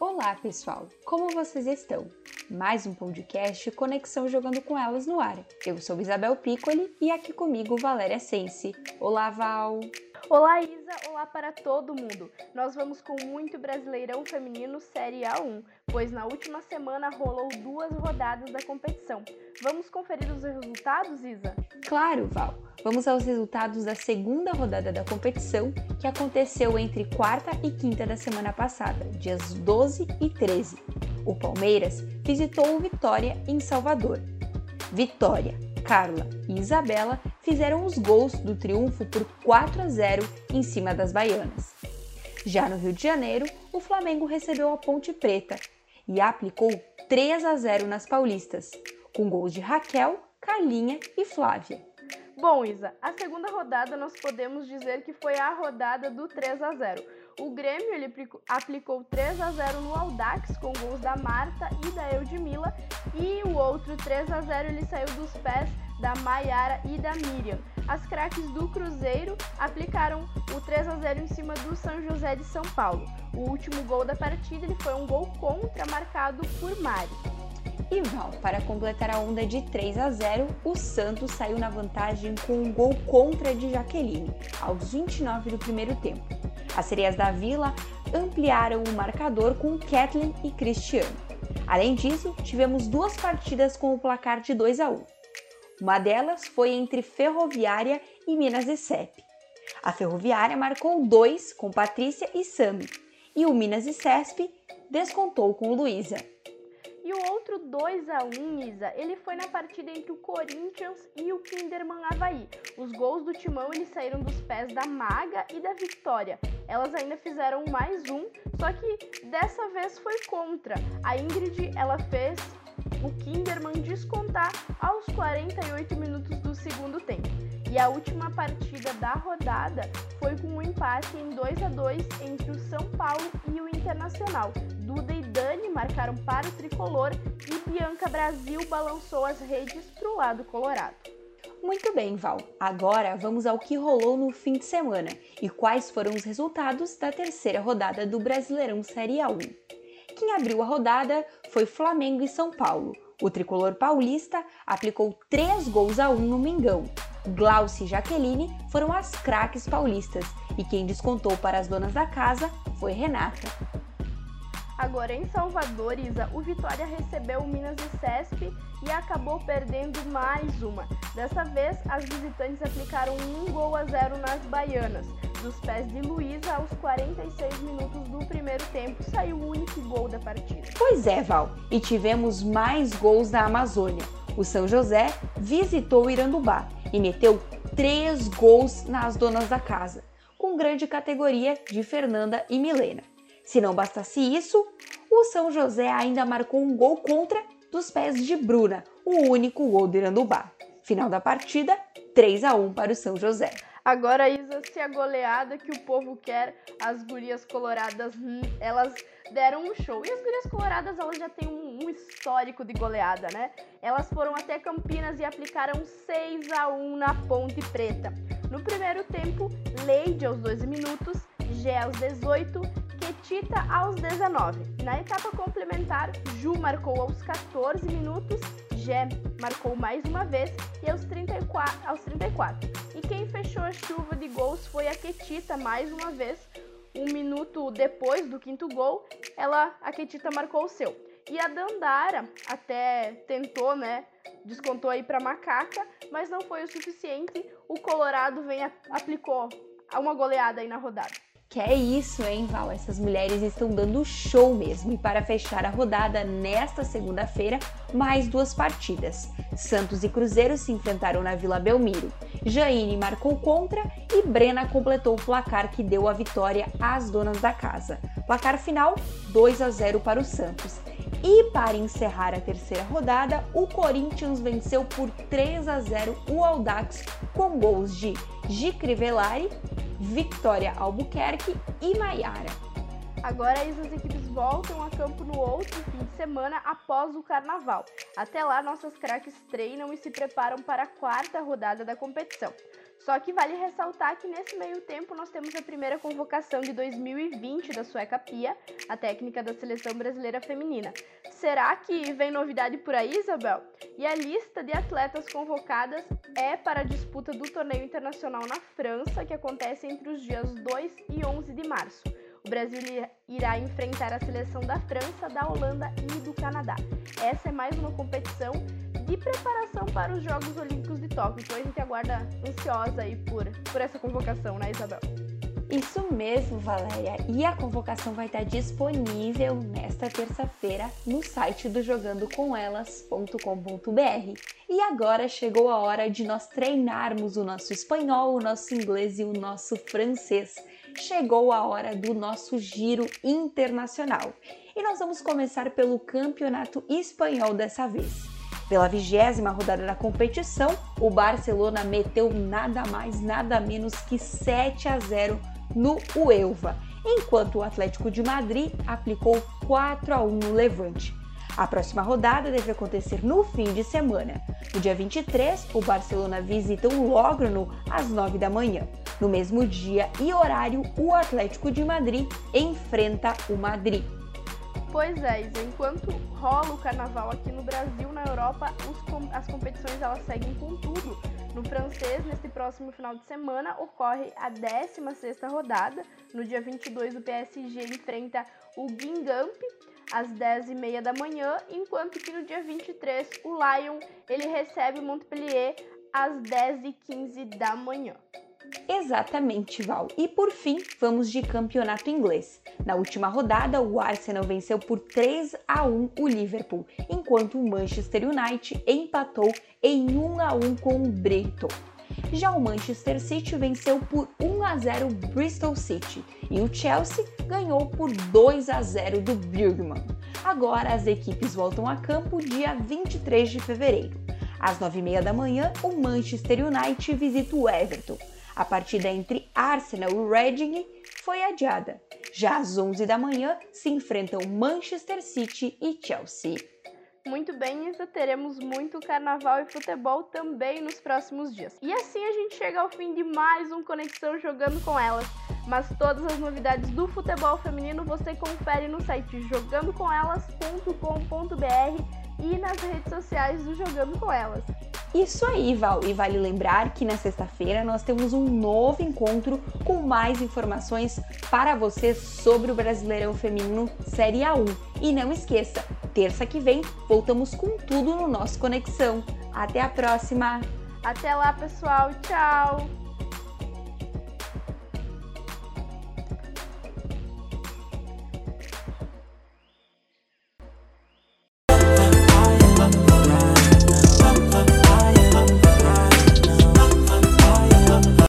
Olá, pessoal! Como vocês estão? Mais um podcast Conexão Jogando com Elas no ar. Eu sou Isabel Piccoli e aqui comigo Valéria Sense. Olá, Val! Olá, Isa! Olá para todo mundo! Nós vamos com muito Brasileirão Feminino Série A1, pois na última semana rolou duas rodadas da competição. Vamos conferir os resultados, Isa? Claro, Val! Vamos aos resultados da segunda rodada da competição, que aconteceu entre quarta e quinta da semana passada, dias 12 e 13. O Palmeiras visitou o Vitória em Salvador. Vitória, Carla e Isabela fizeram os gols do triunfo por 4 a 0 em cima das baianas. Já no Rio de Janeiro, o Flamengo recebeu a Ponte Preta e aplicou 3 a 0 nas paulistas, com gols de Raquel, Carlinha e Flávia. Bom, Isa, a segunda rodada nós podemos dizer que foi a rodada do 3 a 0. O Grêmio ele aplicou 3 a 0 no Audax com gols da Marta e da Eudmila e o outro 3 a 0 ele saiu dos pés da Maiara e da Miriam. As craques do Cruzeiro aplicaram o 3 a 0 em cima do São José de São Paulo. O último gol da partida ele foi um gol contra marcado por Mari. E Val, para completar a onda de 3 a 0, o Santos saiu na vantagem com um gol contra de Jaqueline, aos 29 do primeiro tempo. As sereias da Vila ampliaram o marcador com Kathleen e Cristiano. Além disso, tivemos duas partidas com o placar de 2 a 1. Uma delas foi entre Ferroviária e Minas e CEP. A Ferroviária marcou dois com Patrícia e Sami, e o Minas e CESP descontou com Luísa. E o outro 2 a 1 Isa, ele foi na partida entre o Corinthians e o Kinderman Havaí. Os gols do Timão eles saíram dos pés da Maga e da Vitória. Elas ainda fizeram mais um, só que dessa vez foi contra. A Ingrid, ela fez o Kinderman descontar aos 48 minutos do segundo tempo. E a última partida da rodada foi com um empate em 2 a 2 entre o São Paulo e o Internacional. Duda e Dani marcaram para o tricolor e Bianca Brasil balançou as redes para o lado colorado. Muito bem, Val. Agora vamos ao que rolou no fim de semana e quais foram os resultados da terceira rodada do Brasileirão Série A1. Quem abriu a rodada foi Flamengo e São Paulo. O tricolor paulista aplicou 3 gols a 1 no Mengão. Glaucia e Jaqueline foram as craques paulistas e quem descontou para as donas da casa foi Renata. Agora em Salvador, Isa, o Vitória recebeu o Minas e Cesp e acabou perdendo mais uma. Dessa vez, as visitantes aplicaram um gol a zero nas baianas. Dos pés de Luísa, aos 46 minutos do primeiro tempo, saiu o único gol da partida. Pois é, Val, e tivemos mais gols da Amazônia. O São José visitou Irandubá e meteu três gols nas donas da casa, com grande categoria de Fernanda e Milena. Se não bastasse isso, o São José ainda marcou um gol contra dos pés de Bruna, o único gol do Irandubá. Final da partida, 3 a 1 para o São José. Agora, Isa, se a goleada que o povo quer, as gurias coloradas, hum, elas deram um show. E as gurias coloradas, elas já têm um, um histórico de goleada, né? Elas foram até Campinas e aplicaram 6 a 1 na Ponte Preta. No primeiro tempo, Leide aos 12 minutos, Gé aos 18, Ketita aos 19. Na etapa complementar, Ju marcou aos 14 minutos, Gé marcou mais uma vez e aos 34, aos 34. E quem fechou a chuva de gols foi a Ketita mais uma vez. Um minuto depois do quinto gol, ela, a Ketita marcou o seu. E a Dandara até tentou, né? Descontou aí para Macaca, mas não foi o suficiente. O Colorado vem aplicou uma goleada aí na rodada. Que é isso, hein, Val? Essas mulheres estão dando show mesmo. E para fechar a rodada nesta segunda-feira, mais duas partidas. Santos e Cruzeiro se enfrentaram na Vila Belmiro. Jaine marcou contra e Brena completou o placar que deu a vitória às donas da casa. Placar final 2 a 0 para o Santos. E para encerrar a terceira rodada, o Corinthians venceu por 3 a 0 o Audax com gols de Gi Crivellari Victoria Albuquerque e Maiara. Agora as equipes voltam a campo no outro fim de semana após o carnaval. Até lá, nossas craques treinam e se preparam para a quarta rodada da competição. Só que vale ressaltar que nesse meio tempo nós temos a primeira convocação de 2020 da sueca Pia, a técnica da seleção brasileira feminina. Será que vem novidade por aí, Isabel? E a lista de atletas convocadas é para a disputa do torneio internacional na França, que acontece entre os dias 2 e 11 de março. O Brasil irá enfrentar a seleção da França, da Holanda e do Canadá. Essa é mais uma competição de preparação para os Jogos Olímpicos de Tóquio. Então a gente aguarda ansiosa aí por, por essa convocação, né, Isabel? Isso mesmo, Valéria. E a convocação vai estar disponível nesta terça-feira no site do jogandocomElas.com.br. E agora chegou a hora de nós treinarmos o nosso espanhol, o nosso inglês e o nosso francês. Chegou a hora do nosso giro internacional. E nós vamos começar pelo Campeonato Espanhol dessa vez. Pela vigésima rodada da competição, o Barcelona meteu nada mais, nada menos que 7 a 0 no Uelva, enquanto o Atlético de Madrid aplicou 4 a 1 no Levante. A próxima rodada deve acontecer no fim de semana. No dia 23, o Barcelona visita o Logrono às 9 da manhã. No mesmo dia e horário, o Atlético de Madrid enfrenta o Madrid. Pois é, Isa, enquanto rola o carnaval aqui no Brasil, na Europa, os, as competições elas seguem com tudo. No francês, neste próximo final de semana, ocorre a 16ª rodada. No dia 22, o PSG enfrenta o Guingamp às 10h30 da manhã, enquanto que no dia 23, o Lyon ele recebe o Montpellier às 10h15 da manhã. Exatamente, Val. E por fim, vamos de campeonato inglês. Na última rodada, o Arsenal venceu por 3 a 1 o Liverpool, enquanto o Manchester United empatou em 1 a 1 com o Brighton. Já o Manchester City venceu por 1 a 0 o Bristol City e o Chelsea ganhou por 2 a 0 do Birmingham. Agora as equipes voltam a campo dia 23 de fevereiro. Às 9h30 da manhã, o Manchester United visita o Everton. A partida entre Arsenal e Reading foi adiada. Já às 11 da manhã se enfrentam Manchester City e Chelsea. Muito bem, Isa, teremos muito carnaval e futebol também nos próximos dias. E assim a gente chega ao fim de mais um Conexão Jogando com Elas. Mas todas as novidades do futebol feminino você confere no site jogandocomelas.com.br e nas redes sociais do Jogando com Elas. Isso aí, Val. E vale lembrar que na sexta-feira nós temos um novo encontro com mais informações para você sobre o Brasileirão Feminino Série A1. E não esqueça, terça que vem voltamos com tudo no nosso Conexão. Até a próxima! Até lá, pessoal. Tchau!